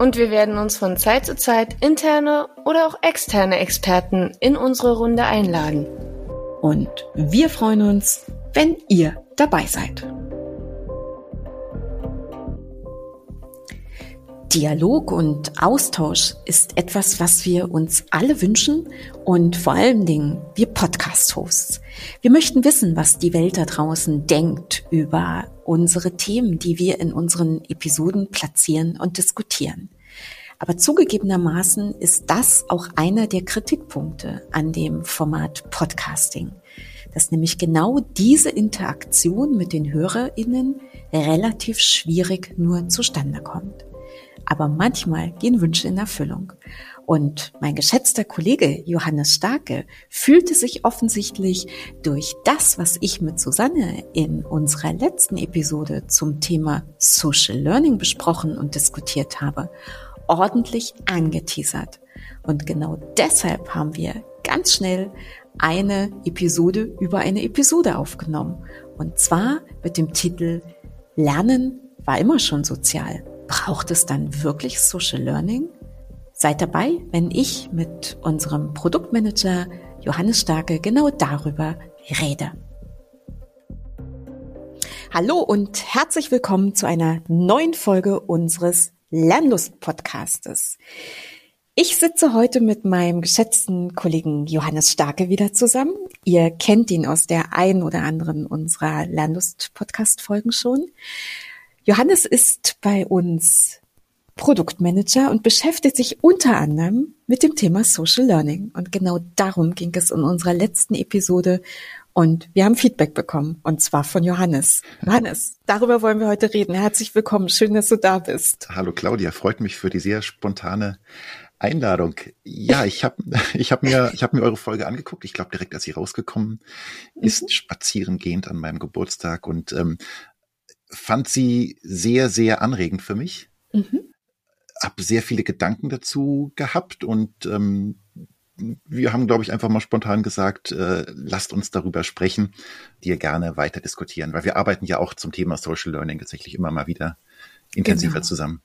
Und wir werden uns von Zeit zu Zeit interne oder auch externe Experten in unsere Runde einladen. Und wir freuen uns, wenn ihr dabei seid. Dialog und Austausch ist etwas, was wir uns alle wünschen und vor allen Dingen wir Podcast-Hosts. Wir möchten wissen, was die Welt da draußen denkt über unsere Themen, die wir in unseren Episoden platzieren und diskutieren. Aber zugegebenermaßen ist das auch einer der Kritikpunkte an dem Format Podcasting, dass nämlich genau diese Interaktion mit den HörerInnen relativ schwierig nur zustande kommt. Aber manchmal gehen Wünsche in Erfüllung. Und mein geschätzter Kollege Johannes Starke fühlte sich offensichtlich durch das, was ich mit Susanne in unserer letzten Episode zum Thema Social Learning besprochen und diskutiert habe, ordentlich angeteasert. Und genau deshalb haben wir ganz schnell eine Episode über eine Episode aufgenommen. Und zwar mit dem Titel Lernen war immer schon sozial. Braucht es dann wirklich Social Learning? Seid dabei, wenn ich mit unserem Produktmanager Johannes Starke genau darüber rede. Hallo und herzlich willkommen zu einer neuen Folge unseres Lernlust-Podcastes. Ich sitze heute mit meinem geschätzten Kollegen Johannes Starke wieder zusammen. Ihr kennt ihn aus der einen oder anderen unserer Lernlust-Podcast-Folgen schon. Johannes ist bei uns Produktmanager und beschäftigt sich unter anderem mit dem Thema Social Learning. Und genau darum ging es in unserer letzten Episode. Und wir haben Feedback bekommen, und zwar von Johannes. Johannes, darüber wollen wir heute reden. Herzlich willkommen. Schön, dass du da bist. Hallo Claudia, freut mich für die sehr spontane Einladung. Ja, ich habe ich hab mir, ich hab mir eure Folge angeguckt. Ich glaube, direkt als sie rausgekommen ist, mhm. spazierengehend an meinem Geburtstag. Und ähm, fand sie sehr, sehr anregend für mich. Mhm. Hab sehr viele Gedanken dazu gehabt und ähm, wir haben, glaube ich, einfach mal spontan gesagt, äh, lasst uns darüber sprechen, die gerne weiter diskutieren, weil wir arbeiten ja auch zum Thema Social Learning tatsächlich immer mal wieder intensiver genau. zusammen.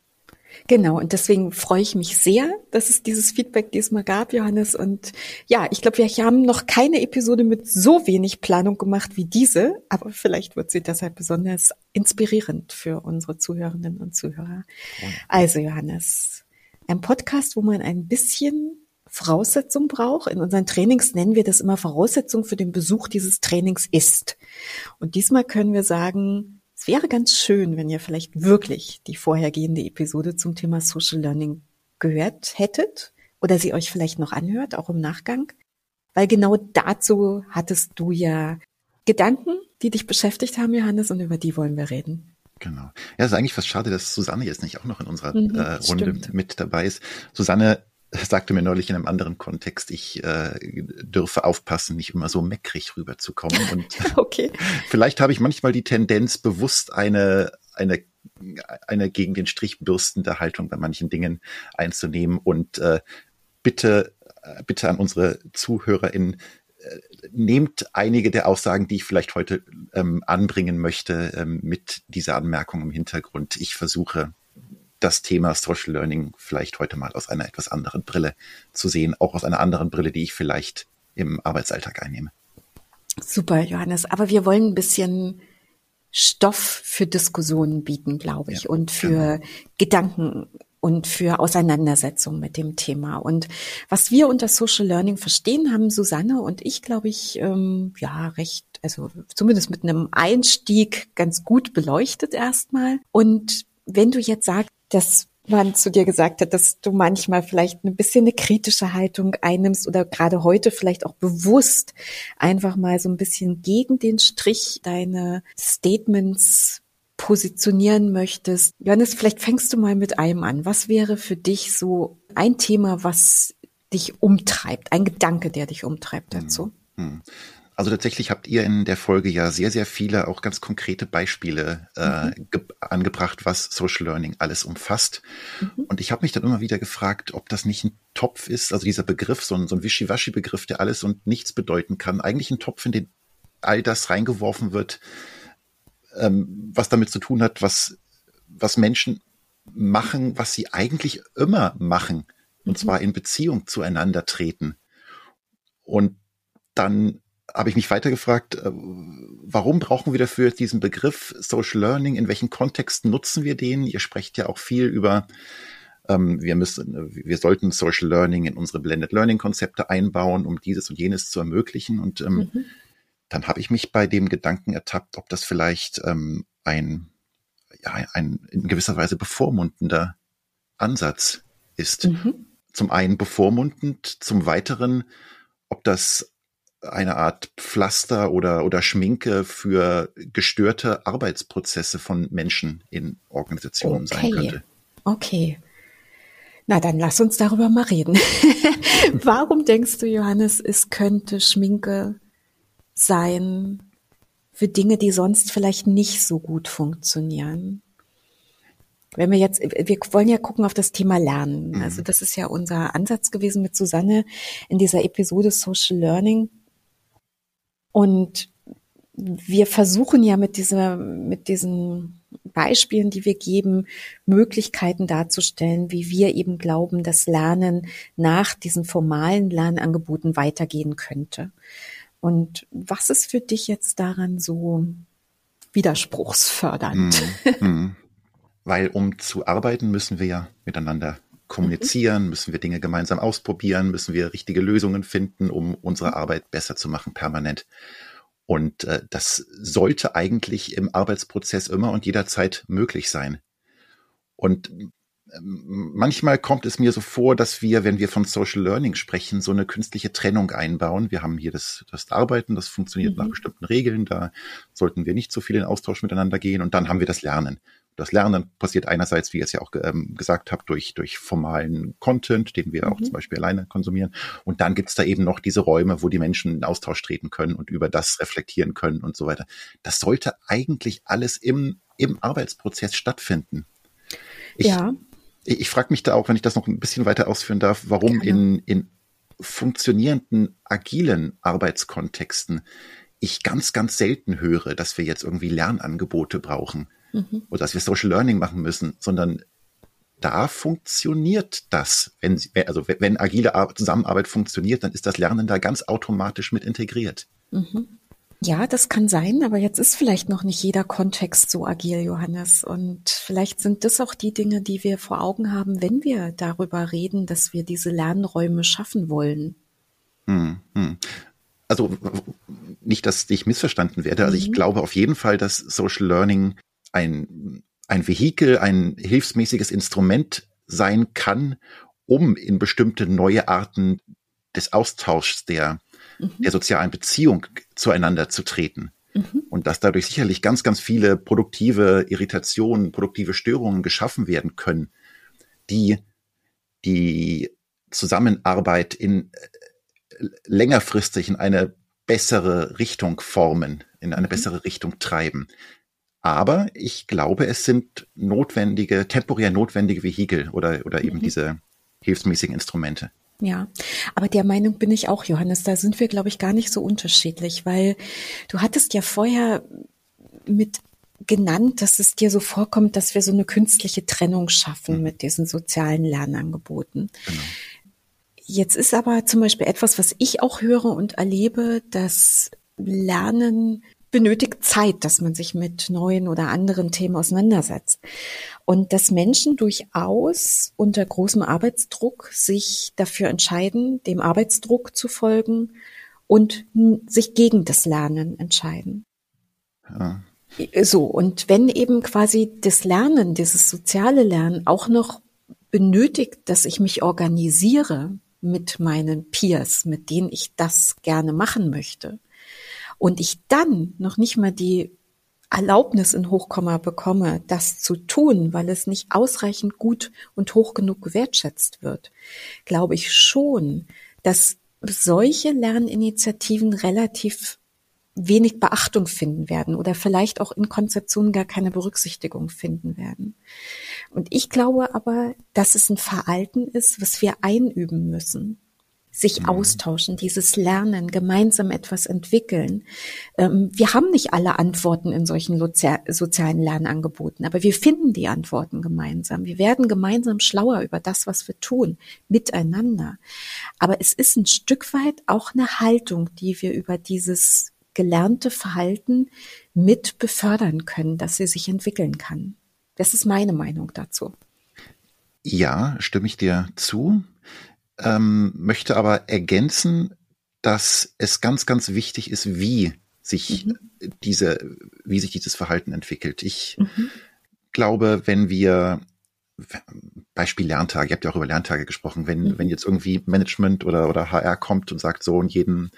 Genau, und deswegen freue ich mich sehr, dass es dieses Feedback diesmal gab, Johannes. Und ja, ich glaube, wir haben noch keine Episode mit so wenig Planung gemacht wie diese, aber vielleicht wird sie deshalb besonders inspirierend für unsere Zuhörerinnen und Zuhörer. Also, Johannes, ein Podcast, wo man ein bisschen Voraussetzung braucht. In unseren Trainings nennen wir das immer Voraussetzung für den Besuch dieses Trainings ist. Und diesmal können wir sagen, es wäre ganz schön, wenn ihr vielleicht wirklich die vorhergehende Episode zum Thema Social Learning gehört hättet oder sie euch vielleicht noch anhört, auch im Nachgang. Weil genau dazu hattest du ja Gedanken, die dich beschäftigt haben, Johannes, und über die wollen wir reden. Genau. Ja, es ist eigentlich fast schade, dass Susanne jetzt nicht auch noch in unserer mhm, äh, Runde stimmt. mit dabei ist. Susanne sagte mir neulich in einem anderen Kontext, ich äh, dürfe aufpassen, nicht immer so meckrig rüberzukommen. Und okay. vielleicht habe ich manchmal die Tendenz, bewusst eine, eine, eine gegen den Strich bürstende Haltung bei manchen Dingen einzunehmen. Und äh, bitte, äh, bitte an unsere ZuhörerInnen, äh, nehmt einige der Aussagen, die ich vielleicht heute ähm, anbringen möchte, ähm, mit dieser Anmerkung im Hintergrund. Ich versuche das Thema Social Learning vielleicht heute mal aus einer etwas anderen Brille zu sehen, auch aus einer anderen Brille, die ich vielleicht im Arbeitsalltag einnehme. Super, Johannes. Aber wir wollen ein bisschen Stoff für Diskussionen bieten, glaube ich, ja, und für genau. Gedanken und für Auseinandersetzung mit dem Thema. Und was wir unter Social Learning verstehen, haben Susanne und ich, glaube ich, ähm, ja, recht, also zumindest mit einem Einstieg ganz gut beleuchtet erstmal. Und wenn du jetzt sagst, dass man zu dir gesagt hat, dass du manchmal vielleicht ein bisschen eine kritische Haltung einnimmst oder gerade heute vielleicht auch bewusst einfach mal so ein bisschen gegen den Strich deine Statements positionieren möchtest. Johannes, vielleicht fängst du mal mit einem an. Was wäre für dich so ein Thema, was dich umtreibt, ein Gedanke, der dich umtreibt dazu. Hm. Also tatsächlich habt ihr in der Folge ja sehr, sehr viele auch ganz konkrete Beispiele äh, mhm. angebracht, was Social Learning alles umfasst. Mhm. Und ich habe mich dann immer wieder gefragt, ob das nicht ein Topf ist, also dieser Begriff, so ein, so ein Wischiwaschi-Begriff, der alles und nichts bedeuten kann. Eigentlich ein Topf, in den all das reingeworfen wird, ähm, was damit zu tun hat, was, was Menschen machen, was sie eigentlich immer machen. Und mhm. zwar in Beziehung zueinander treten. Und dann habe ich mich weitergefragt, äh, warum brauchen wir dafür diesen Begriff Social Learning? In welchen Kontexten nutzen wir den? Ihr sprecht ja auch viel über, ähm, wir müssen, wir sollten Social Learning in unsere Blended Learning Konzepte einbauen, um dieses und jenes zu ermöglichen. Und ähm, mhm. dann habe ich mich bei dem Gedanken ertappt, ob das vielleicht ähm, ein, ja, ein in gewisser Weise bevormundender Ansatz ist. Mhm. Zum einen bevormundend, zum weiteren, ob das eine Art Pflaster oder, oder Schminke für gestörte Arbeitsprozesse von Menschen in Organisationen okay. sein könnte. Okay. Na, dann lass uns darüber mal reden. Warum denkst du, Johannes, es könnte Schminke sein für Dinge, die sonst vielleicht nicht so gut funktionieren? Wenn wir jetzt, wir wollen ja gucken auf das Thema Lernen. Mhm. Also das ist ja unser Ansatz gewesen mit Susanne in dieser Episode Social Learning. Und wir versuchen ja mit dieser, mit diesen Beispielen, die wir geben, Möglichkeiten darzustellen, wie wir eben glauben, dass Lernen nach diesen formalen Lernangeboten weitergehen könnte. Und was ist für dich jetzt daran so widerspruchsfördernd? Mhm. Mhm. Weil um zu arbeiten, müssen wir ja miteinander kommunizieren, müssen wir Dinge gemeinsam ausprobieren, müssen wir richtige Lösungen finden, um unsere. Arbeit besser zu machen, permanent. Und äh, das sollte eigentlich im Arbeitsprozess immer und jederzeit möglich sein. Und ähm, manchmal kommt es mir so vor, dass wir, wenn wir von Social Learning sprechen, so eine künstliche Trennung einbauen. Wir haben hier das, das Arbeiten, das funktioniert mhm. nach bestimmten Regeln, da sollten wir nicht so viel in Austausch miteinander gehen und dann haben wir das Lernen. Das Lernen passiert einerseits, wie ihr es ja auch ähm, gesagt habt, durch, durch formalen Content, den wir mhm. auch zum Beispiel alleine konsumieren. Und dann gibt's da eben noch diese Räume, wo die Menschen in Austausch treten können und über das reflektieren können und so weiter. Das sollte eigentlich alles im, im Arbeitsprozess stattfinden. Ich, ja. Ich, ich frage mich da auch, wenn ich das noch ein bisschen weiter ausführen darf, warum in, in funktionierenden agilen Arbeitskontexten ich ganz, ganz selten höre, dass wir jetzt irgendwie Lernangebote brauchen mhm. oder dass wir Social Learning machen müssen, sondern da funktioniert das. Wenn, also wenn agile Zusammenarbeit funktioniert, dann ist das Lernen da ganz automatisch mit integriert. Mhm. Ja, das kann sein, aber jetzt ist vielleicht noch nicht jeder Kontext so agil, Johannes. Und vielleicht sind das auch die Dinge, die wir vor Augen haben, wenn wir darüber reden, dass wir diese Lernräume schaffen wollen. Hm, hm. Also nicht, dass ich missverstanden werde. Also mhm. ich glaube auf jeden Fall, dass Social Learning ein, ein Vehikel, ein hilfsmäßiges Instrument sein kann, um in bestimmte neue Arten des Austauschs der, mhm. der sozialen Beziehung zueinander zu treten. Mhm. Und dass dadurch sicherlich ganz, ganz viele produktive Irritationen, produktive Störungen geschaffen werden können, die die Zusammenarbeit in äh, längerfristig in eine bessere Richtung formen, in eine mhm. bessere Richtung treiben. Aber ich glaube, es sind notwendige, temporär notwendige Vehikel oder, oder eben mhm. diese hilfsmäßigen Instrumente. Ja, aber der Meinung bin ich auch, Johannes. Da sind wir, glaube ich, gar nicht so unterschiedlich, weil du hattest ja vorher mit genannt, dass es dir so vorkommt, dass wir so eine künstliche Trennung schaffen mhm. mit diesen sozialen Lernangeboten. Genau. Jetzt ist aber zum Beispiel etwas, was ich auch höre und erlebe, dass Lernen benötigt Zeit, dass man sich mit neuen oder anderen Themen auseinandersetzt. Und dass Menschen durchaus unter großem Arbeitsdruck sich dafür entscheiden, dem Arbeitsdruck zu folgen und sich gegen das Lernen entscheiden. Ja. So, und wenn eben quasi das Lernen, dieses soziale Lernen auch noch benötigt, dass ich mich organisiere mit meinen Peers, mit denen ich das gerne machen möchte, und ich dann noch nicht mal die Erlaubnis in Hochkomma bekomme, das zu tun, weil es nicht ausreichend gut und hoch genug gewertschätzt wird, glaube ich schon, dass solche Lerninitiativen relativ wenig Beachtung finden werden oder vielleicht auch in Konzeptionen gar keine Berücksichtigung finden werden. Und ich glaube aber, dass es ein Verhalten ist, was wir einüben müssen sich mhm. austauschen, dieses Lernen, gemeinsam etwas entwickeln. Ähm, wir haben nicht alle Antworten in solchen sozialen Lernangeboten, aber wir finden die Antworten gemeinsam. Wir werden gemeinsam schlauer über das, was wir tun, miteinander. Aber es ist ein Stück weit auch eine Haltung, die wir über dieses gelernte Verhalten mit befördern können, dass sie sich entwickeln kann. Das ist meine Meinung dazu. Ja, stimme ich dir zu ähm, möchte aber ergänzen, dass es ganz, ganz wichtig ist, wie sich mhm. diese, wie sich dieses Verhalten entwickelt. Ich mhm. glaube, wenn wir Beispiel Lerntage, ihr habt ja auch über Lerntage gesprochen, wenn, mhm. wenn jetzt irgendwie Management oder, oder HR kommt und sagt so, und jeden,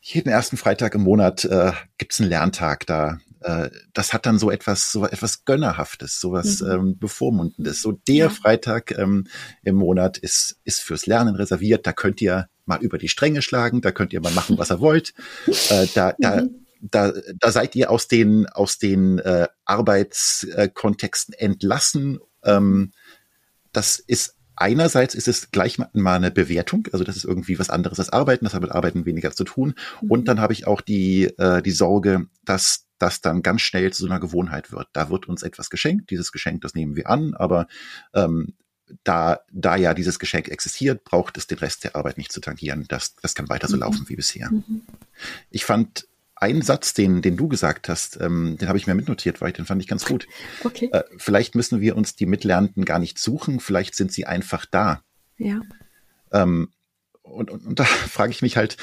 jeden ersten Freitag im Monat äh, gibt es einen Lerntag, da äh, das hat dann so etwas, so etwas Gönnerhaftes, sowas mhm. ähm, Bevormundendes. So der ja. Freitag ähm, im Monat ist, ist fürs Lernen reserviert. Da könnt ihr mal über die Stränge schlagen, da könnt ihr mal machen, was ihr wollt. Äh, da, da, mhm. da, da seid ihr aus den, aus den äh, Arbeitskontexten entlassen. Ähm, das ist einerseits ist es gleich mal eine Bewertung, also das ist irgendwie was anderes als Arbeiten, das hat mit Arbeiten weniger zu tun. Mhm. Und dann habe ich auch die, äh, die Sorge, dass das dann ganz schnell zu so einer Gewohnheit wird. Da wird uns etwas geschenkt, dieses Geschenk, das nehmen wir an, aber ähm, da, da ja dieses Geschenk existiert, braucht es den Rest der Arbeit nicht zu tangieren. Das, das kann weiter so mhm. laufen wie bisher. Mhm. Ich fand einen Satz, den, den du gesagt hast, ähm, den habe ich mir mitnotiert, weil den fand ich ganz gut. Okay. Äh, vielleicht müssen wir uns die Mitlernenden gar nicht suchen, vielleicht sind sie einfach da. Ja. Ähm, und, und, und da frage ich mich halt,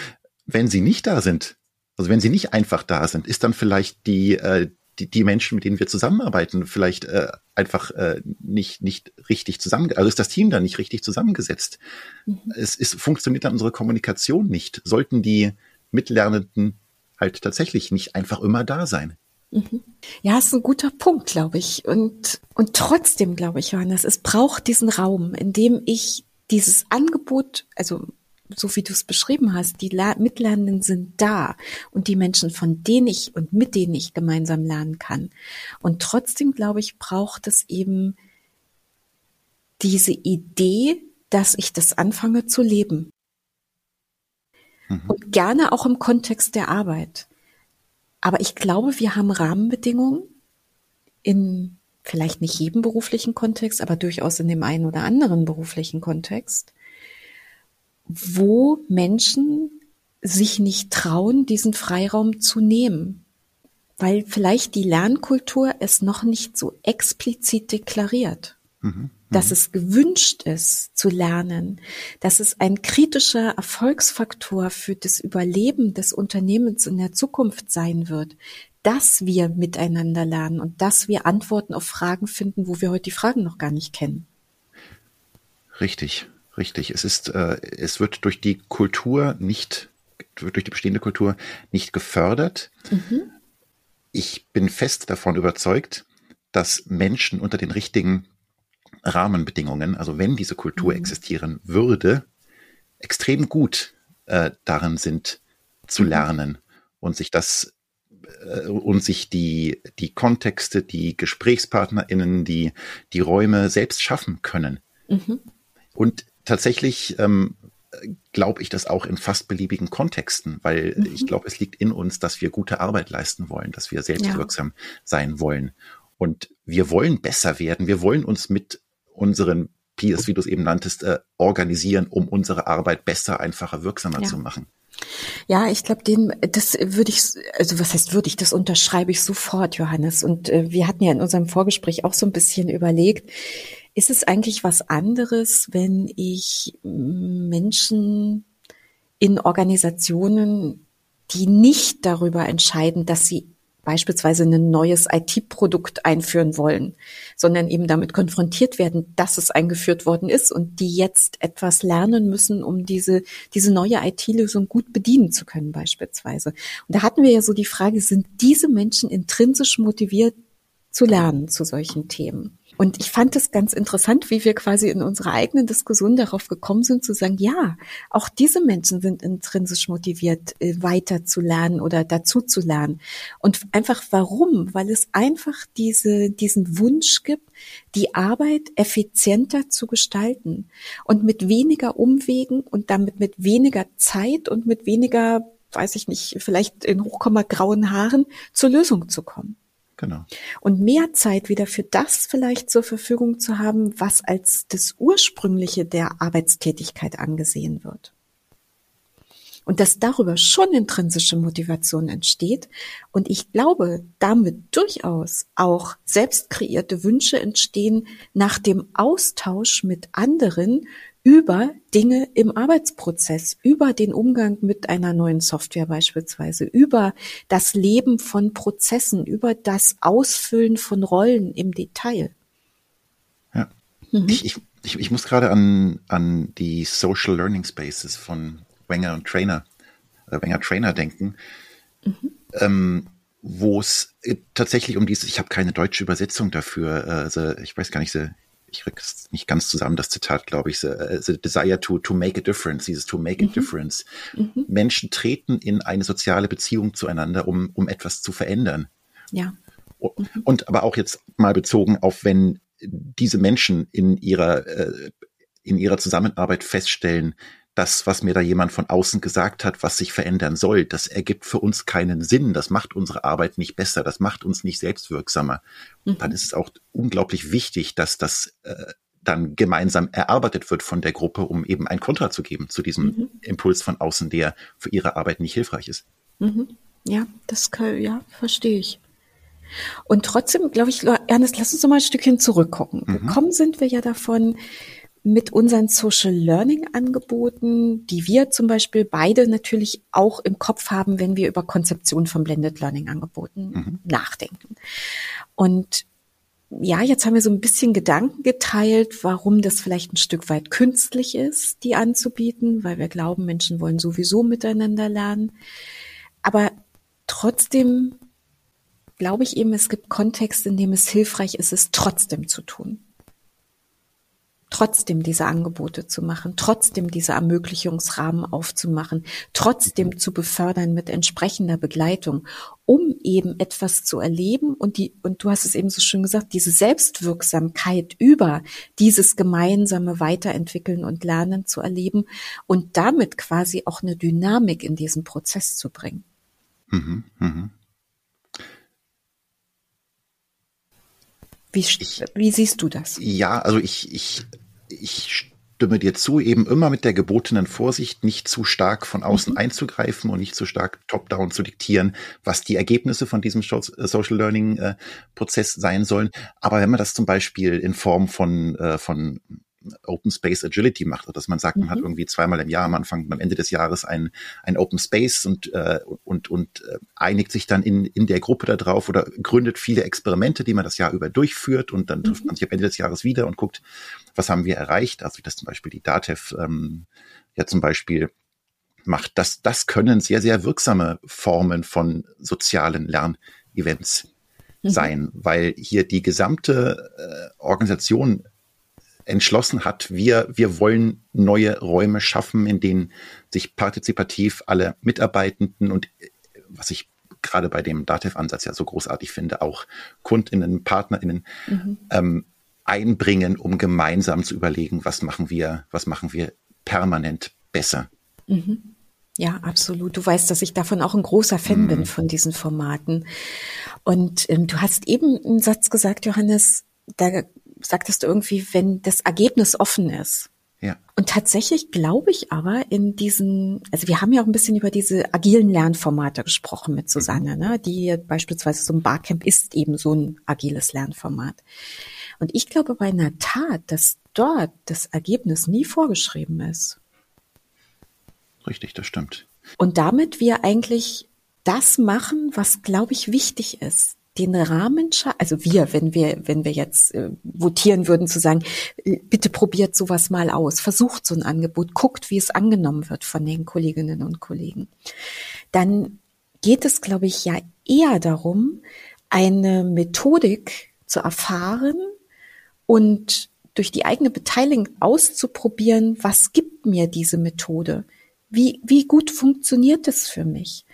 wenn sie nicht da sind, also wenn sie nicht einfach da sind, ist dann vielleicht die, äh, die, die Menschen, mit denen wir zusammenarbeiten, vielleicht äh, einfach äh, nicht, nicht richtig zusammen, also ist das Team dann nicht richtig zusammengesetzt. Mhm. Es ist, funktioniert dann unsere Kommunikation nicht. Sollten die Mitlernenden halt tatsächlich nicht einfach immer da sein. Mhm. Ja, ist ein guter Punkt, glaube ich. Und, und trotzdem glaube ich, Johannes, es braucht diesen Raum, in dem ich dieses Angebot, also so wie du es beschrieben hast, die Mitlernenden sind da und die Menschen, von denen ich und mit denen ich gemeinsam lernen kann. Und trotzdem, glaube ich, braucht es eben diese Idee, dass ich das anfange zu leben. Mhm. Und gerne auch im Kontext der Arbeit. Aber ich glaube, wir haben Rahmenbedingungen in vielleicht nicht jedem beruflichen Kontext, aber durchaus in dem einen oder anderen beruflichen Kontext, wo Menschen sich nicht trauen, diesen Freiraum zu nehmen, weil vielleicht die Lernkultur es noch nicht so explizit deklariert, mhm. dass mhm. es gewünscht ist zu lernen, dass es ein kritischer Erfolgsfaktor für das Überleben des Unternehmens in der Zukunft sein wird, dass wir miteinander lernen und dass wir Antworten auf Fragen finden, wo wir heute die Fragen noch gar nicht kennen. Richtig. Richtig. Es ist, äh, es wird durch die Kultur nicht, wird durch die bestehende Kultur nicht gefördert. Mhm. Ich bin fest davon überzeugt, dass Menschen unter den richtigen Rahmenbedingungen, also wenn diese Kultur mhm. existieren würde, extrem gut äh, darin sind zu mhm. lernen und sich das äh, und sich die, die Kontexte, die GesprächspartnerInnen, die, die Räume selbst schaffen können. Mhm. Und tatsächlich ähm, glaube ich das auch in fast beliebigen Kontexten, weil mhm. ich glaube, es liegt in uns, dass wir gute Arbeit leisten wollen, dass wir selbstwirksam ja. sein wollen. Und wir wollen besser werden. Wir wollen uns mit unseren Peers, wie du es eben nanntest, äh, organisieren, um unsere Arbeit besser, einfacher, wirksamer ja. zu machen. Ja, ich glaube, den, das würde ich, also was heißt würde ich, das unterschreibe ich sofort, Johannes. Und äh, wir hatten ja in unserem Vorgespräch auch so ein bisschen überlegt, ist es eigentlich was anderes, wenn ich Menschen in Organisationen, die nicht darüber entscheiden, dass sie beispielsweise ein neues IT-Produkt einführen wollen, sondern eben damit konfrontiert werden, dass es eingeführt worden ist und die jetzt etwas lernen müssen, um diese, diese neue IT-Lösung gut bedienen zu können beispielsweise. Und da hatten wir ja so die Frage, sind diese Menschen intrinsisch motiviert zu lernen zu solchen Themen? Und ich fand es ganz interessant, wie wir quasi in unserer eigenen Diskussion darauf gekommen sind, zu sagen, ja, auch diese Menschen sind intrinsisch motiviert, äh, weiter zu lernen oder dazu zu lernen. Und einfach warum? Weil es einfach diese, diesen Wunsch gibt, die Arbeit effizienter zu gestalten und mit weniger Umwegen und damit mit weniger Zeit und mit weniger, weiß ich nicht, vielleicht in Hochkomma grauen Haaren zur Lösung zu kommen. Genau. Und mehr Zeit wieder für das vielleicht zur Verfügung zu haben, was als das Ursprüngliche der Arbeitstätigkeit angesehen wird. Und dass darüber schon intrinsische Motivation entsteht und ich glaube, damit durchaus auch selbst kreierte Wünsche entstehen nach dem Austausch mit anderen über Dinge im Arbeitsprozess, über den Umgang mit einer neuen Software beispielsweise, über das Leben von Prozessen, über das Ausfüllen von Rollen im Detail. Ja. Mhm. Ich, ich, ich, ich, muss gerade an, an die Social Learning Spaces von Wenger und Trainer, äh, Wenger Trainer denken, mhm. ähm, wo es äh, tatsächlich um dieses, ich habe keine deutsche Übersetzung dafür, also ich weiß gar nicht, ich kriege es nicht ganz zusammen, das Zitat, glaube ich, the, äh, the desire to, to make a difference, dieses to make a mhm. difference. Mhm. Menschen treten in eine soziale Beziehung zueinander, um, um etwas zu verändern. Ja. Mhm. Und aber auch jetzt mal bezogen auf, wenn diese Menschen in ihrer, äh, in ihrer Zusammenarbeit feststellen, das, was mir da jemand von außen gesagt hat, was sich verändern soll, das ergibt für uns keinen Sinn. Das macht unsere Arbeit nicht besser. Das macht uns nicht selbstwirksamer. Mhm. Dann ist es auch unglaublich wichtig, dass das äh, dann gemeinsam erarbeitet wird von der Gruppe, um eben ein Kontra zu geben zu diesem mhm. Impuls von außen, der für ihre Arbeit nicht hilfreich ist. Mhm. Ja, das kann, ja, verstehe ich. Und trotzdem, glaube ich, Ernest, lass uns noch mal ein Stückchen zurückgucken. Mhm. Gekommen sind wir ja davon, mit unseren Social Learning Angeboten, die wir zum Beispiel beide natürlich auch im Kopf haben, wenn wir über Konzeption von Blended Learning Angeboten mhm. nachdenken. Und ja, jetzt haben wir so ein bisschen Gedanken geteilt, warum das vielleicht ein Stück weit künstlich ist, die anzubieten, weil wir glauben, Menschen wollen sowieso miteinander lernen. Aber trotzdem glaube ich eben, es gibt Kontexte, in dem es hilfreich ist, es trotzdem zu tun trotzdem diese Angebote zu machen, trotzdem diese Ermöglichungsrahmen aufzumachen, trotzdem zu befördern mit entsprechender Begleitung, um eben etwas zu erleben und die, und du hast es eben so schön gesagt, diese Selbstwirksamkeit über dieses gemeinsame Weiterentwickeln und Lernen zu erleben und damit quasi auch eine Dynamik in diesen Prozess zu bringen. Mhm, mh. Wie, ich, wie, siehst du das? Ja, also ich, ich ich stimme dir zu, eben immer mit der gebotenen Vorsicht, nicht zu stark von außen mhm. einzugreifen und nicht zu stark top-down zu diktieren, was die Ergebnisse von diesem äh, Social Learning äh, Prozess sein sollen. Aber wenn man das zum Beispiel in Form von, äh, von Open Space Agility macht, dass man sagt, man hat mhm. irgendwie zweimal im Jahr am Anfang und am Ende des Jahres ein, ein Open Space und, äh, und, und äh, einigt sich dann in, in der Gruppe darauf oder gründet viele Experimente, die man das Jahr über durchführt und dann trifft mhm. man sich am Ende des Jahres wieder und guckt, was haben wir erreicht, also wie das zum Beispiel die DATEV ähm, ja zum Beispiel macht. Das, das können sehr, sehr wirksame Formen von sozialen Lernevents mhm. sein, weil hier die gesamte äh, Organisation entschlossen hat, wir, wir wollen neue Räume schaffen, in denen sich partizipativ alle Mitarbeitenden und äh, was ich gerade bei dem Dativ-Ansatz ja so großartig finde, auch KundInnen, PartnerInnen mhm. ähm, einbringen, um gemeinsam zu überlegen, was machen wir, was machen wir permanent besser. Mhm. Ja, absolut. Du weißt, dass ich davon auch ein großer Fan mhm. bin von diesen Formaten. Und ähm, du hast eben einen Satz gesagt, Johannes, da sagtest du irgendwie, wenn das Ergebnis offen ist. Ja. Und tatsächlich glaube ich aber in diesen, also wir haben ja auch ein bisschen über diese agilen Lernformate gesprochen mit Susanne, mhm. ne? die beispielsweise so ein Barcamp ist eben so ein agiles Lernformat. Und ich glaube bei einer Tat, dass dort das Ergebnis nie vorgeschrieben ist. Richtig, das stimmt. Und damit wir eigentlich das machen, was, glaube ich, wichtig ist. Den Rahmen, also wir, wenn wir, wenn wir jetzt äh, votieren würden, zu sagen, äh, bitte probiert sowas mal aus, versucht so ein Angebot, guckt, wie es angenommen wird von den Kolleginnen und Kollegen. Dann geht es, glaube ich, ja eher darum, eine Methodik zu erfahren und durch die eigene Beteiligung auszuprobieren, was gibt mir diese Methode? Wie, wie gut funktioniert es für mich?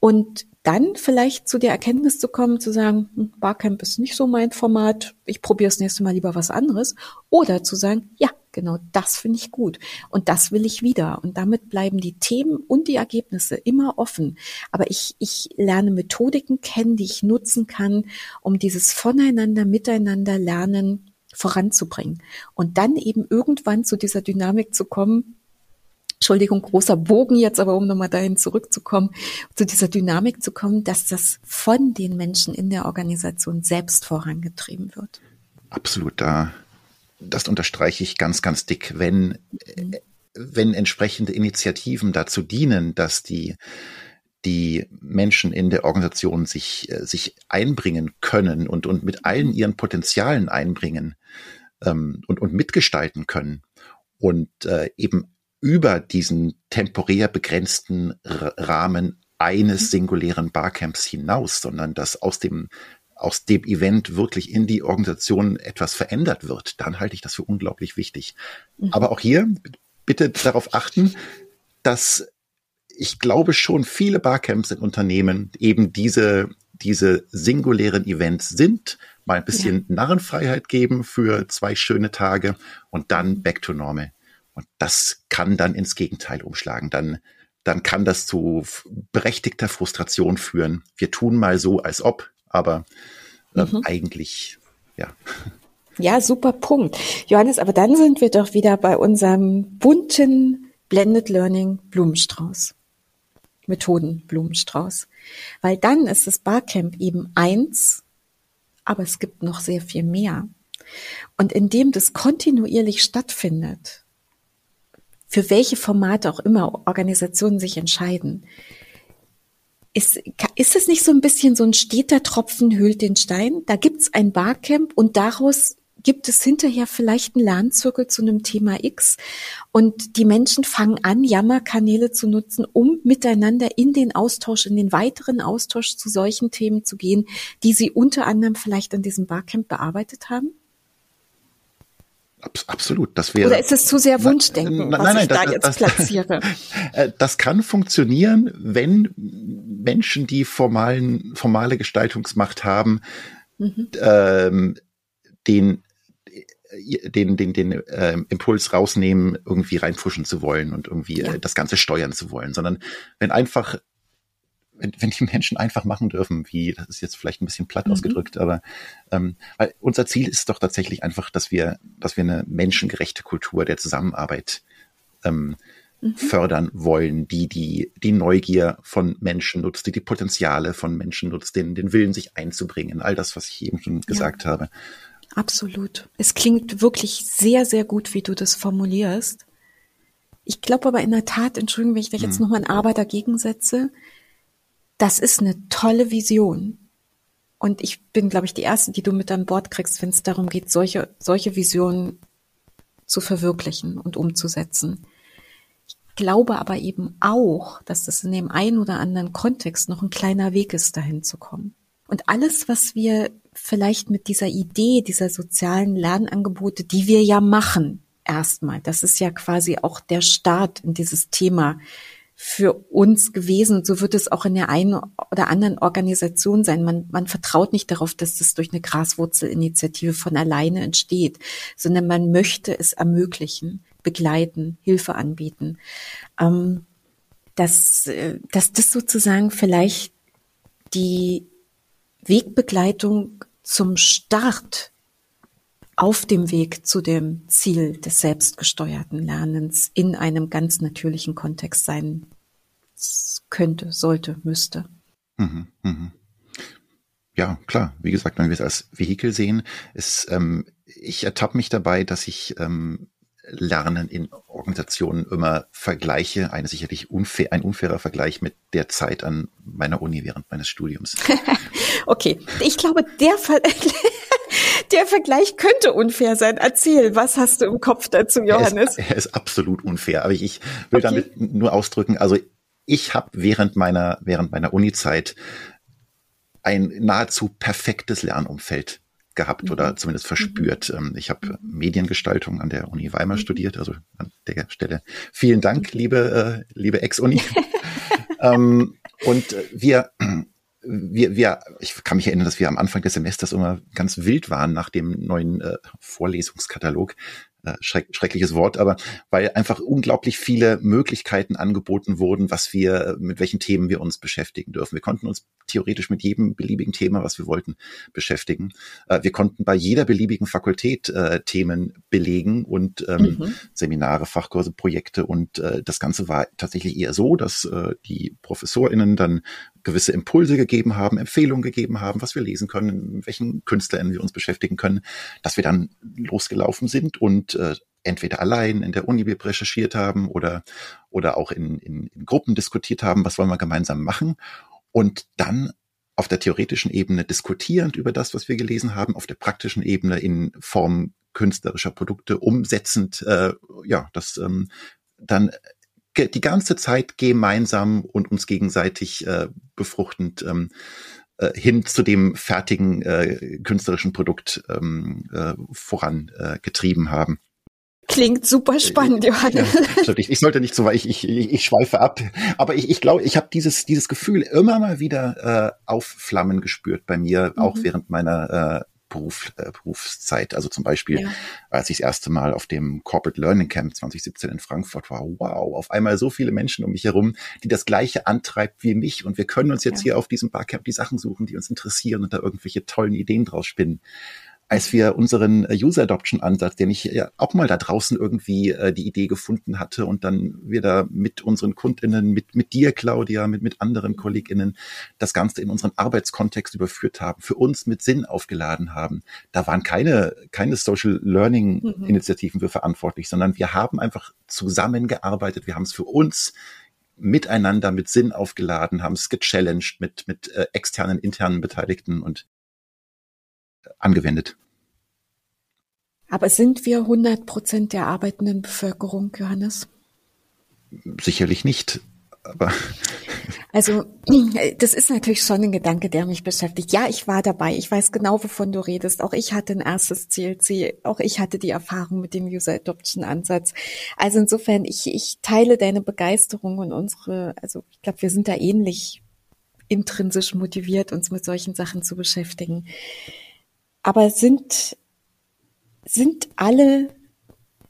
Und dann vielleicht zu der Erkenntnis zu kommen, zu sagen, hm, Barcamp ist nicht so mein Format, ich probiere das nächste Mal lieber was anderes. Oder zu sagen, ja, genau, das finde ich gut und das will ich wieder. Und damit bleiben die Themen und die Ergebnisse immer offen. Aber ich, ich lerne Methodiken kennen, die ich nutzen kann, um dieses Voneinander, Miteinander lernen voranzubringen. Und dann eben irgendwann zu dieser Dynamik zu kommen, Entschuldigung, großer Bogen jetzt, aber um nochmal dahin zurückzukommen, zu dieser Dynamik zu kommen, dass das von den Menschen in der Organisation selbst vorangetrieben wird. Absolut, da, das unterstreiche ich ganz, ganz dick. Wenn, mhm. wenn entsprechende Initiativen dazu dienen, dass die, die Menschen in der Organisation sich, sich einbringen können und, und mit allen ihren Potenzialen einbringen ähm, und, und mitgestalten können und äh, eben über diesen temporär begrenzten Rahmen eines mhm. singulären Barcamps hinaus, sondern dass aus dem aus dem Event wirklich in die Organisation etwas verändert wird, dann halte ich das für unglaublich wichtig. Mhm. Aber auch hier bitte darauf achten, dass ich glaube schon viele Barcamps in Unternehmen eben diese, diese singulären Events sind, mal ein bisschen ja. Narrenfreiheit geben für zwei schöne Tage und dann mhm. back to normal. Und das kann dann ins Gegenteil umschlagen. Dann, dann kann das zu berechtigter Frustration führen. Wir tun mal so, als ob, aber äh, mhm. eigentlich, ja. Ja, super Punkt. Johannes, aber dann sind wir doch wieder bei unserem bunten Blended Learning Blumenstrauß. Methoden Blumenstrauß. Weil dann ist das Barcamp eben eins, aber es gibt noch sehr viel mehr. Und indem das kontinuierlich stattfindet, für welche Formate auch immer Organisationen sich entscheiden. Ist, ist es nicht so ein bisschen so ein steter Tropfen hüllt den Stein? Da gibt's ein Barcamp und daraus gibt es hinterher vielleicht einen Lernzirkel zu einem Thema X und die Menschen fangen an, Jammerkanäle zu nutzen, um miteinander in den Austausch, in den weiteren Austausch zu solchen Themen zu gehen, die sie unter anderem vielleicht an diesem Barcamp bearbeitet haben? Absolut. Das wäre. Oder ist es zu sehr Wunschdenken, nein, was nein, ich das, da jetzt das, platziere? Äh, das kann funktionieren, wenn Menschen, die formalen, formale Gestaltungsmacht haben, mhm. ähm, den den, den, den äh, Impuls rausnehmen, irgendwie reinfuschen zu wollen und irgendwie ja. äh, das Ganze steuern zu wollen, sondern wenn einfach wenn, wenn die Menschen einfach machen dürfen, wie, das ist jetzt vielleicht ein bisschen platt mhm. ausgedrückt, aber ähm, weil unser Ziel ist doch tatsächlich einfach, dass wir, dass wir eine menschengerechte Kultur der Zusammenarbeit ähm, mhm. fördern wollen, die, die die Neugier von Menschen nutzt, die die Potenziale von Menschen nutzt, den, den Willen, sich einzubringen, all das, was ich eben schon gesagt ja. habe. Absolut. Es klingt wirklich sehr, sehr gut, wie du das formulierst. Ich glaube aber in der Tat, Entschuldigung, wenn ich da jetzt mhm. nochmal ein Aber dagegen setze, das ist eine tolle Vision. Und ich bin, glaube ich, die Erste, die du mit an Bord kriegst, wenn es darum geht, solche, solche Visionen zu verwirklichen und umzusetzen. Ich glaube aber eben auch, dass das in dem einen oder anderen Kontext noch ein kleiner Weg ist, dahin zu kommen. Und alles, was wir vielleicht mit dieser Idee dieser sozialen Lernangebote, die wir ja machen, erstmal, das ist ja quasi auch der Start in dieses Thema, für uns gewesen. So wird es auch in der einen oder anderen Organisation sein. Man, man vertraut nicht darauf, dass das durch eine Graswurzelinitiative von alleine entsteht, sondern man möchte es ermöglichen, begleiten, Hilfe anbieten. Ähm, dass, äh, dass das sozusagen vielleicht die Wegbegleitung zum Start auf dem Weg zu dem Ziel des selbstgesteuerten Lernens in einem ganz natürlichen Kontext sein könnte, sollte, müsste. Mhm, mhm. Ja, klar. Wie gesagt, wenn wir es als Vehikel sehen, ist, ähm, ich ertappe mich dabei, dass ich ähm, Lernen in Organisationen immer vergleiche. Eine sicherlich unfair, ein unfairer Vergleich mit der Zeit an meiner Uni während meines Studiums. okay, ich glaube, der Fall, der Vergleich könnte unfair sein. Erzähl, was hast du im Kopf dazu, Johannes? Er ist, er ist absolut unfair, aber ich, ich will okay. damit nur ausdrücken, also ich habe während meiner, während meiner Uni-Zeit ein nahezu perfektes Lernumfeld gehabt mhm. oder zumindest verspürt. Mhm. Ähm, ich habe Mediengestaltung an der Uni Weimar mhm. studiert, also an der Stelle vielen Dank, mhm. liebe, äh, liebe Ex-Uni. ähm, und wir wir, wir, ich kann mich erinnern, dass wir am Anfang des Semesters immer ganz wild waren nach dem neuen äh, Vorlesungskatalog äh, schreck, schreckliches Wort, aber weil einfach unglaublich viele Möglichkeiten angeboten wurden, was wir, mit welchen Themen wir uns beschäftigen dürfen. Wir konnten uns theoretisch mit jedem beliebigen Thema, was wir wollten, beschäftigen. Äh, wir konnten bei jeder beliebigen Fakultät äh, Themen belegen und ähm, mhm. Seminare, Fachkurse, Projekte und äh, das Ganze war tatsächlich eher so, dass die ProfessorInnen dann gewisse Impulse gegeben haben, Empfehlungen gegeben haben, was wir lesen können, mit welchen KünstlerInnen wir uns beschäftigen können, dass wir dann losgelaufen sind und äh, entweder allein in der Uni recherchiert haben oder, oder auch in, in, in Gruppen diskutiert haben, was wollen wir gemeinsam machen. Und dann auf der theoretischen Ebene diskutierend über das, was wir gelesen haben, auf der praktischen Ebene in Form künstlerischer Produkte umsetzend, äh, ja, das ähm, dann die ganze Zeit gemeinsam und uns gegenseitig äh, befruchtend ähm, äh, hin zu dem fertigen äh, künstlerischen Produkt ähm, äh, vorangetrieben äh, haben. Klingt super spannend, äh, Johannes. Ja, ich, ich, sollte nicht so, weil ich, ich, ich schweife ab. Aber ich, ich glaube, ich habe dieses, dieses Gefühl immer mal wieder äh, aufflammen gespürt bei mir, mhm. auch während meiner äh, Beruf, äh, Berufszeit. Also zum Beispiel, ja. als ich das erste Mal auf dem Corporate Learning Camp 2017 in Frankfurt war, wow, auf einmal so viele Menschen um mich herum, die das Gleiche antreibt wie mich. Und wir können uns jetzt ja. hier auf diesem Barcamp die Sachen suchen, die uns interessieren und da irgendwelche tollen Ideen draus spinnen als wir unseren äh, User Adoption Ansatz, den ich ja auch mal da draußen irgendwie äh, die Idee gefunden hatte und dann wir da mit unseren Kundinnen, mit, mit dir, Claudia, mit, mit anderen Kolleginnen das Ganze in unseren Arbeitskontext überführt haben, für uns mit Sinn aufgeladen haben. Da waren keine, keine Social Learning mhm. Initiativen für verantwortlich, sondern wir haben einfach zusammengearbeitet. Wir haben es für uns miteinander mit Sinn aufgeladen, haben es gechallenged mit, mit äh, externen, internen Beteiligten und angewendet. Aber sind wir 100 Prozent der arbeitenden Bevölkerung, Johannes? Sicherlich nicht. Aber also das ist natürlich schon ein Gedanke, der mich beschäftigt. Ja, ich war dabei. Ich weiß genau, wovon du redest. Auch ich hatte ein erstes CLC. Auch ich hatte die Erfahrung mit dem User Adoption Ansatz. Also insofern, ich, ich teile deine Begeisterung und unsere, also ich glaube, wir sind da ähnlich intrinsisch motiviert, uns mit solchen Sachen zu beschäftigen. Aber sind, sind alle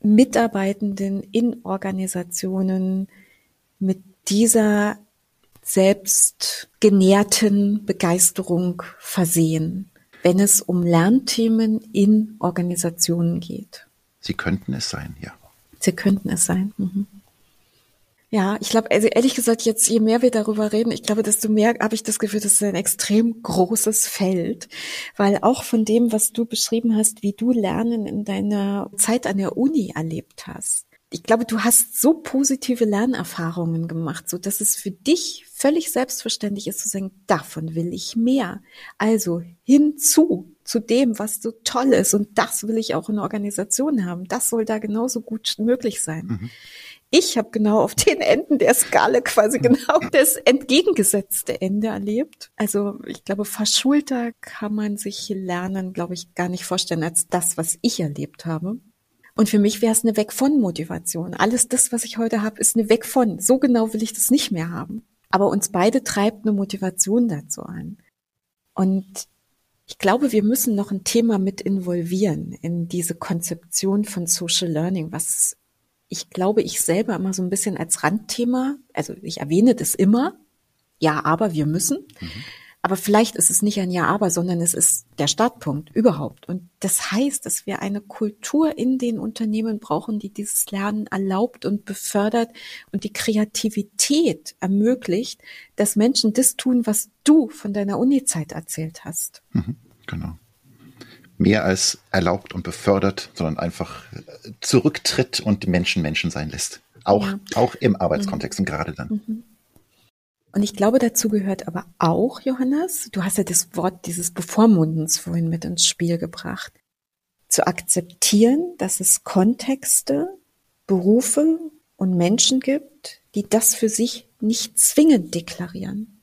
Mitarbeitenden in Organisationen mit dieser selbst genährten Begeisterung versehen, wenn es um Lernthemen in Organisationen geht? Sie könnten es sein, ja. Sie könnten es sein. Mhm. Ja, ich glaube, also ehrlich gesagt, jetzt je mehr wir darüber reden, ich glaube, desto mehr habe ich das Gefühl, das ist ein extrem großes Feld, weil auch von dem, was du beschrieben hast, wie du Lernen in deiner Zeit an der Uni erlebt hast. Ich glaube, du hast so positive Lernerfahrungen gemacht, so dass es für dich völlig selbstverständlich ist zu sagen, davon will ich mehr. Also hinzu zu dem, was so toll ist und das will ich auch in Organisationen haben. Das soll da genauso gut möglich sein. Mhm. Ich habe genau auf den Enden der Skala quasi genau das entgegengesetzte Ende erlebt. Also ich glaube, verschulter kann man sich Lernen, glaube ich, gar nicht vorstellen als das, was ich erlebt habe. Und für mich wäre es eine Weg von Motivation. Alles das, was ich heute habe, ist eine Weg von. So genau will ich das nicht mehr haben. Aber uns beide treibt eine Motivation dazu an. Und ich glaube, wir müssen noch ein Thema mit involvieren in diese Konzeption von Social Learning, was ich glaube, ich selber immer so ein bisschen als Randthema, also ich erwähne das immer, ja, aber wir müssen. Mhm. Aber vielleicht ist es nicht ein Ja, aber, sondern es ist der Startpunkt überhaupt. Und das heißt, dass wir eine Kultur in den Unternehmen brauchen, die dieses Lernen erlaubt und befördert und die Kreativität ermöglicht, dass Menschen das tun, was du von deiner Uni-Zeit erzählt hast. Mhm, genau mehr als erlaubt und befördert, sondern einfach äh, zurücktritt und Menschen Menschen sein lässt. Auch, ja. auch im Arbeitskontext mhm. und gerade dann. Mhm. Und ich glaube, dazu gehört aber auch, Johannes, du hast ja das Wort dieses Bevormundens vorhin mit ins Spiel gebracht, zu akzeptieren, dass es Kontexte, Berufe und Menschen gibt, die das für sich nicht zwingend deklarieren.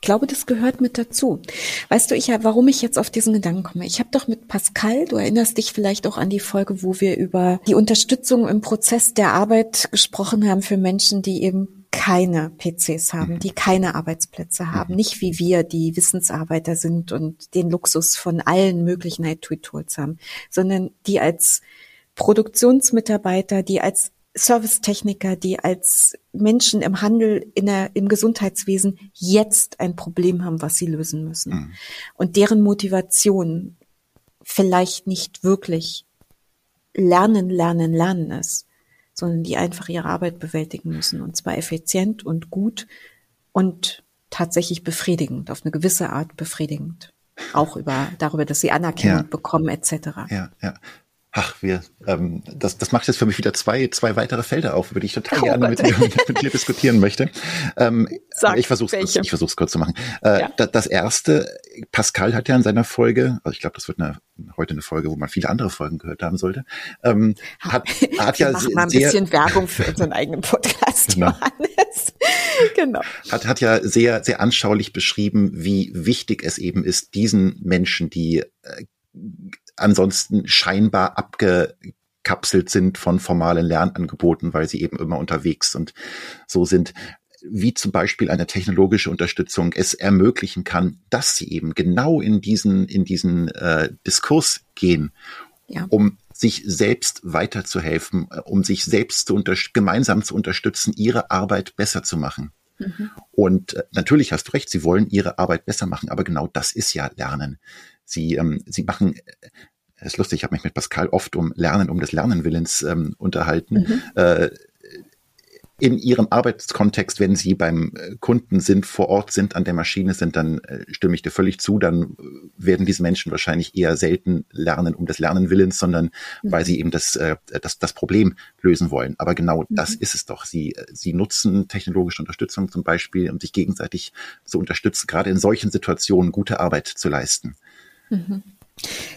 Ich glaube, das gehört mit dazu. Weißt du, ich, warum ich jetzt auf diesen Gedanken komme? Ich habe doch mit Pascal, du erinnerst dich vielleicht auch an die Folge, wo wir über die Unterstützung im Prozess der Arbeit gesprochen haben für Menschen, die eben keine PCs haben, die keine Arbeitsplätze haben, nicht wie wir, die Wissensarbeiter sind und den Luxus von allen möglichen IT-Tools haben, sondern die als Produktionsmitarbeiter, die als Servicetechniker, die als Menschen im Handel, in der, im Gesundheitswesen jetzt ein Problem haben, was sie lösen müssen. Mhm. Und deren Motivation vielleicht nicht wirklich lernen, lernen, lernen ist, sondern die einfach ihre Arbeit bewältigen müssen und zwar effizient und gut und tatsächlich befriedigend, auf eine gewisse Art befriedigend. Auch über, darüber, dass sie Anerkennung ja. bekommen, etc. Ja, ja. Ach, wir, ähm, das, das macht jetzt für mich wieder zwei, zwei weitere Felder auf, über die ich total oh, gerne mit dir, mit dir, diskutieren möchte. Ähm, Sag, ich versuche es ich versuch's kurz zu machen. Äh, ja. das erste, Pascal hat ja in seiner Folge, also ich glaube, das wird eine, heute eine Folge, wo man viele andere Folgen gehört haben sollte, ähm, hat, hat ja sehr, mal ein bisschen Werbung für unseren eigenen Podcast, genau. Johannes. genau. Hat, hat ja sehr, sehr anschaulich beschrieben, wie wichtig es eben ist, diesen Menschen, die äh, ansonsten scheinbar abgekapselt sind von formalen Lernangeboten, weil sie eben immer unterwegs und so sind wie zum Beispiel eine technologische Unterstützung es ermöglichen kann, dass sie eben genau in diesen in diesen äh, Diskurs gehen, ja. um sich selbst weiterzuhelfen, äh, um sich selbst zu gemeinsam zu unterstützen, ihre Arbeit besser zu machen. Mhm. Und äh, natürlich hast du recht, sie wollen ihre Arbeit besser machen, aber genau das ist ja Lernen. Sie, ähm, sie machen, äh, es ist lustig, ich habe mich mit Pascal oft um Lernen, um des Lernenwillens ähm, unterhalten. Mhm. Äh, in ihrem Arbeitskontext, wenn sie beim äh, Kunden sind, vor Ort sind, an der Maschine sind, dann äh, stimme ich dir völlig zu, dann äh, werden diese Menschen wahrscheinlich eher selten lernen um des Lernenwillens, sondern mhm. weil sie eben das, äh, das, das Problem lösen wollen. Aber genau mhm. das ist es doch. Sie, sie nutzen technologische Unterstützung zum Beispiel, um sich gegenseitig zu unterstützen, gerade in solchen Situationen gute Arbeit zu leisten. Mhm.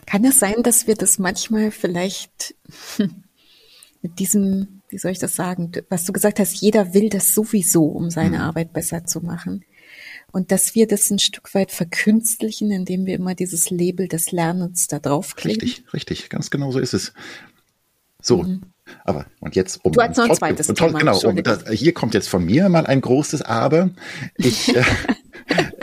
Kann es sein, dass wir das manchmal vielleicht mit diesem, wie soll ich das sagen, was du gesagt hast, jeder will das sowieso, um seine mhm. Arbeit besser zu machen. Und dass wir das ein Stück weit verkünstlichen, indem wir immer dieses Label des Lernens da draufkleben. Richtig, richtig, ganz genau so ist es. So, mhm. aber und jetzt um du hast noch ein zweites Thema. Genau, um, das, hier kommt jetzt von mir mal ein großes Aber. Ich äh,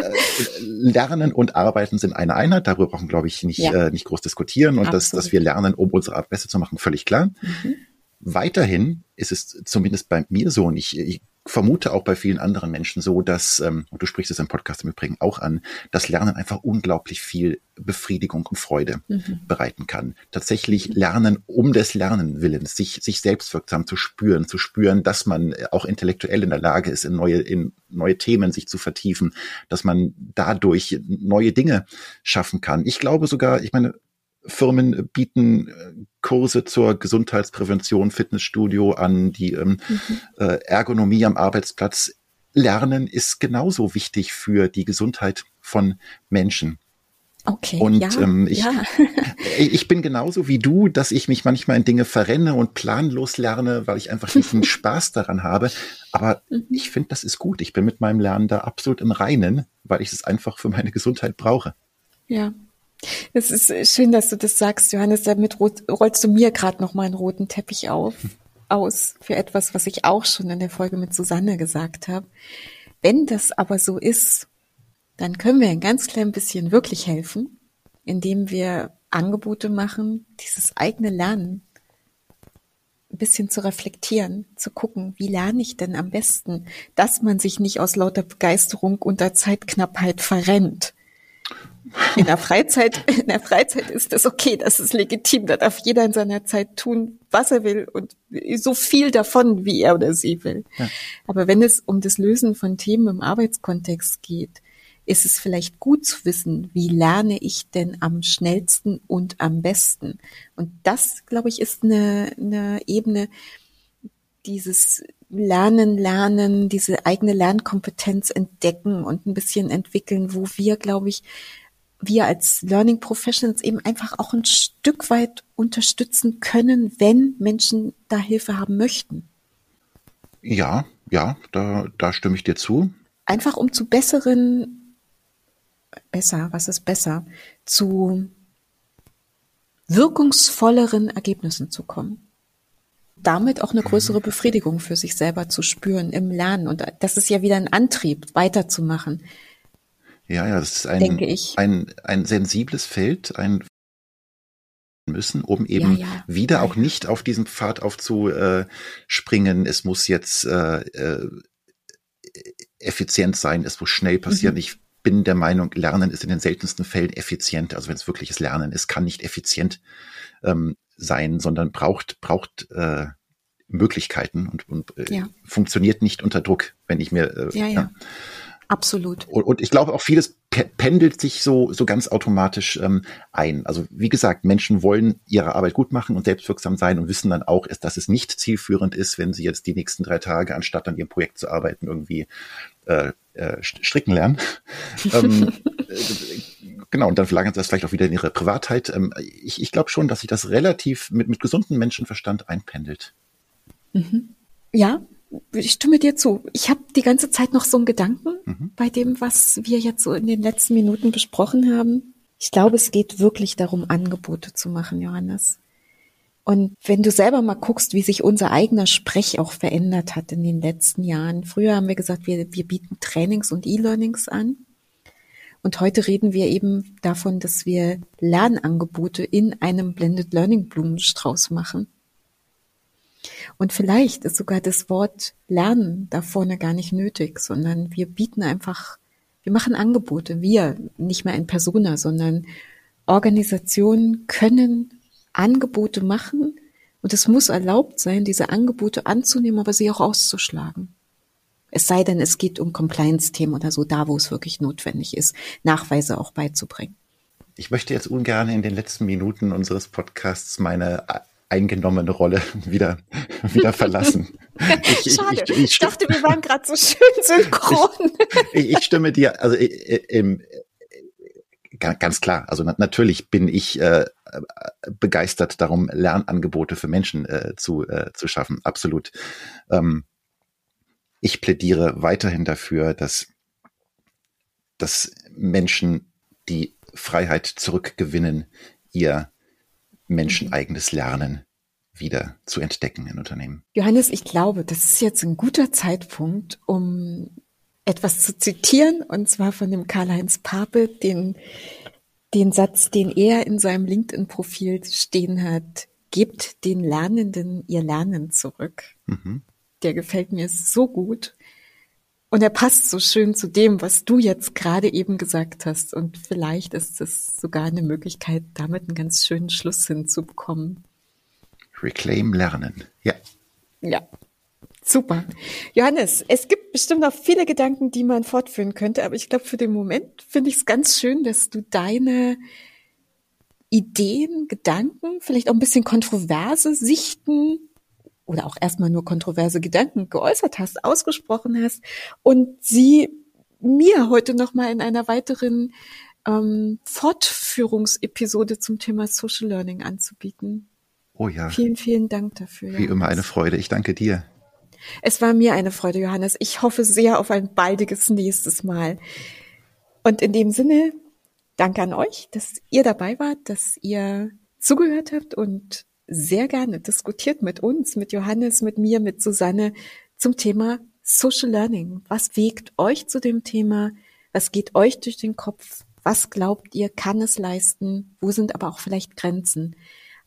Lernen und Arbeiten sind eine Einheit. Darüber brauchen, glaube ich, nicht, ja. äh, nicht groß diskutieren. Und dass, dass wir lernen, um unsere Art besser zu machen, völlig klar. Mhm. Weiterhin ist es zumindest bei mir so, und ich, ich vermute auch bei vielen anderen Menschen so, dass, ähm, und du sprichst es im Podcast im Übrigen auch an, dass Lernen einfach unglaublich viel Befriedigung und Freude mhm. bereiten kann. Tatsächlich lernen um des Lernen willens, sich, sich selbstwirksam zu spüren, zu spüren, dass man auch intellektuell in der Lage ist, in neue, in neue Themen sich zu vertiefen, dass man dadurch neue Dinge schaffen kann. Ich glaube sogar, ich meine, Firmen bieten äh, Kurse zur Gesundheitsprävention, Fitnessstudio an, die ähm, mhm. äh, Ergonomie am Arbeitsplatz. Lernen ist genauso wichtig für die Gesundheit von Menschen. Okay. Und ja, ähm, ich, ja. ich bin genauso wie du, dass ich mich manchmal in Dinge verrenne und planlos lerne, weil ich einfach nicht den Spaß daran habe. Aber mhm. ich finde, das ist gut. Ich bin mit meinem Lernen da absolut im Reinen, weil ich es einfach für meine Gesundheit brauche. Ja, es ist schön, dass du das sagst, Johannes. Damit rollst du mir gerade noch mal einen roten Teppich auf, aus für etwas, was ich auch schon in der Folge mit Susanne gesagt habe. Wenn das aber so ist, dann können wir ein ganz klein bisschen wirklich helfen, indem wir Angebote machen, dieses eigene Lernen ein bisschen zu reflektieren, zu gucken, wie lerne ich denn am besten, dass man sich nicht aus lauter Begeisterung unter Zeitknappheit verrennt, in der Freizeit, in der Freizeit ist das okay, das ist legitim. Da darf jeder in seiner Zeit tun, was er will und so viel davon, wie er oder sie will. Ja. Aber wenn es um das Lösen von Themen im Arbeitskontext geht, ist es vielleicht gut zu wissen, wie lerne ich denn am schnellsten und am besten. Und das, glaube ich, ist eine, eine Ebene, dieses Lernen, Lernen, diese eigene Lernkompetenz entdecken und ein bisschen entwickeln, wo wir, glaube ich, wir als Learning Professionals eben einfach auch ein Stück weit unterstützen können, wenn Menschen da Hilfe haben möchten. Ja, ja, da, da stimme ich dir zu. Einfach um zu besseren, besser, was ist besser, zu wirkungsvolleren Ergebnissen zu kommen. Damit auch eine größere Befriedigung für sich selber zu spüren im Lernen. Und das ist ja wieder ein Antrieb, weiterzumachen. Ja, ja, das ist ein, ein, ein sensibles Feld, ein müssen, um eben ja, ja. wieder auch nicht auf diesem Pfad aufzuspringen. Es muss jetzt äh, äh, effizient sein, es muss schnell passieren. Mhm. Ich bin der Meinung, Lernen ist in den seltensten Fällen effizient. Also wenn es wirkliches Lernen ist, kann nicht effizient ähm, sein, sondern braucht braucht äh, Möglichkeiten und, und äh, funktioniert nicht unter Druck, wenn ich mir äh, ja, ja. Absolut. Und, und ich glaube auch vieles pendelt sich so, so ganz automatisch ähm, ein. Also wie gesagt, Menschen wollen ihre Arbeit gut machen und selbstwirksam sein und wissen dann auch, dass es nicht zielführend ist, wenn sie jetzt die nächsten drei Tage, anstatt an ihrem Projekt zu arbeiten, irgendwie äh, äh, stricken lernen. ähm, äh, genau, und dann verlagern sie das vielleicht auch wieder in ihre Privatheit. Ähm, ich ich glaube schon, dass sich das relativ mit, mit gesundem Menschenverstand einpendelt. Mhm. Ja, ich stimme dir zu. Ich habe die ganze Zeit noch so einen Gedanken mhm. bei dem, was wir jetzt so in den letzten Minuten besprochen haben. Ich glaube, es geht wirklich darum, Angebote zu machen, Johannes. Und wenn du selber mal guckst, wie sich unser eigener Sprech auch verändert hat in den letzten Jahren. Früher haben wir gesagt, wir, wir bieten Trainings und E-Learnings an. Und heute reden wir eben davon, dass wir Lernangebote in einem Blended Learning Blumenstrauß machen. Und vielleicht ist sogar das Wort Lernen da vorne gar nicht nötig, sondern wir bieten einfach, wir machen Angebote. Wir, nicht mehr in Persona, sondern Organisationen können Angebote machen und es muss erlaubt sein, diese Angebote anzunehmen, aber sie auch auszuschlagen. Es sei denn, es geht um Compliance-Themen oder so, da wo es wirklich notwendig ist, Nachweise auch beizubringen. Ich möchte jetzt ungern in den letzten Minuten unseres Podcasts meine eingenommene Rolle wieder, wieder verlassen. Ich, Schade. Ich, ich, ich, dachte, wir waren gerade so schön synchron. Ich, stimme dir, also im, ganz klar, also natürlich bin ich äh, begeistert darum, Lernangebote für Menschen äh, zu, äh, zu schaffen. Absolut. Ähm, ich plädiere weiterhin dafür, dass, dass Menschen die Freiheit zurückgewinnen, ihr menscheneigenes Lernen wieder zu entdecken in Unternehmen. Johannes, ich glaube, das ist jetzt ein guter Zeitpunkt, um etwas zu zitieren, und zwar von dem Karl-Heinz Pape, den, den Satz, den er in seinem LinkedIn-Profil stehen hat, gebt den Lernenden ihr Lernen zurück. Mhm. Der gefällt mir so gut. Und er passt so schön zu dem, was du jetzt gerade eben gesagt hast. Und vielleicht ist es sogar eine Möglichkeit, damit einen ganz schönen Schluss hinzubekommen. Reclaim lernen. Ja. Ja. Super. Johannes, es gibt bestimmt noch viele Gedanken, die man fortführen könnte, aber ich glaube, für den Moment finde ich es ganz schön, dass du deine Ideen, Gedanken, vielleicht auch ein bisschen kontroverse Sichten oder auch erstmal nur kontroverse Gedanken geäußert hast, ausgesprochen hast und sie mir heute nochmal in einer weiteren ähm, Fortführungsepisode zum Thema Social Learning anzubieten. Oh ja. Vielen, vielen Dank dafür. Wie Johannes. immer eine Freude. Ich danke dir. Es war mir eine Freude, Johannes. Ich hoffe sehr auf ein baldiges nächstes Mal. Und in dem Sinne, danke an euch, dass ihr dabei wart, dass ihr zugehört habt und sehr gerne diskutiert mit uns, mit Johannes, mit mir, mit Susanne zum Thema Social Learning. Was wiegt euch zu dem Thema? Was geht euch durch den Kopf? Was glaubt ihr, kann es leisten? Wo sind aber auch vielleicht Grenzen?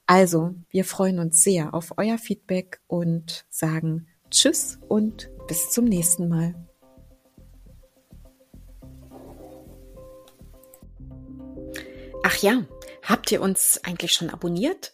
Also, wir freuen uns sehr auf euer Feedback und sagen Tschüss und bis zum nächsten Mal. Ach ja, habt ihr uns eigentlich schon abonniert?